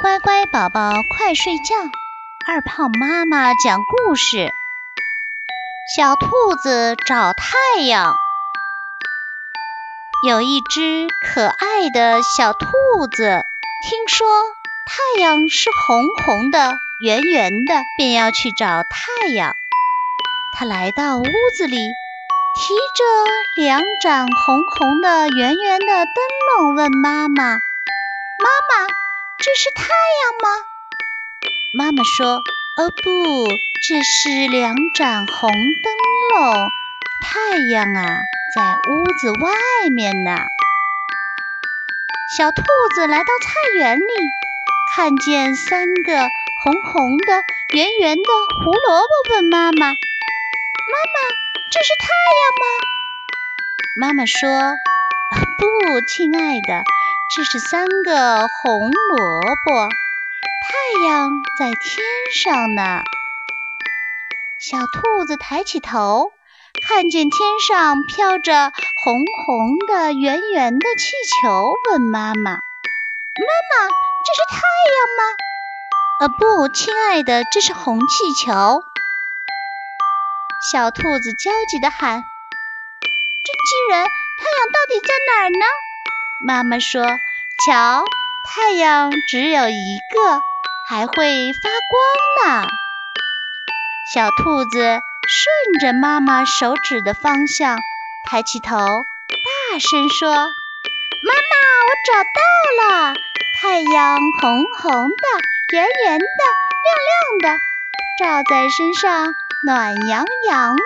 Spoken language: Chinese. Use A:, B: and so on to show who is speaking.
A: 乖乖宝宝快睡觉，二胖妈妈讲故事。小兔子找太阳。有一只可爱的小兔子，听说太阳是红红的、圆圆的，便要去找太阳。它来到屋子里，提着两盏红红的、圆圆的灯笼，问妈妈：“妈妈，这是太阳吗？”妈妈说：“哦不，这是两盏红灯笼，太阳啊，在屋子外面呢。”小兔子来到菜园里，看见三个红红的、圆圆的胡萝卜，问妈妈。妈妈，这是太阳吗？妈妈说：“不，亲爱的，这是三个红萝卜。太阳在天上呢。”小兔子抬起头，看见天上飘着红红的、圆圆的气球，问妈妈：“妈妈，这是太阳吗？”“呃，不，亲爱的，这是红气球。”小兔子焦急地喊：“真气人！太阳到底在哪儿呢？”妈妈说：“瞧，太阳只有一个，还会发光呢。”小兔子顺着妈妈手指的方向，抬起头，大声说：“妈妈，我找到了！太阳红红的、圆圆的、亮亮的，照在身上。”暖洋洋的。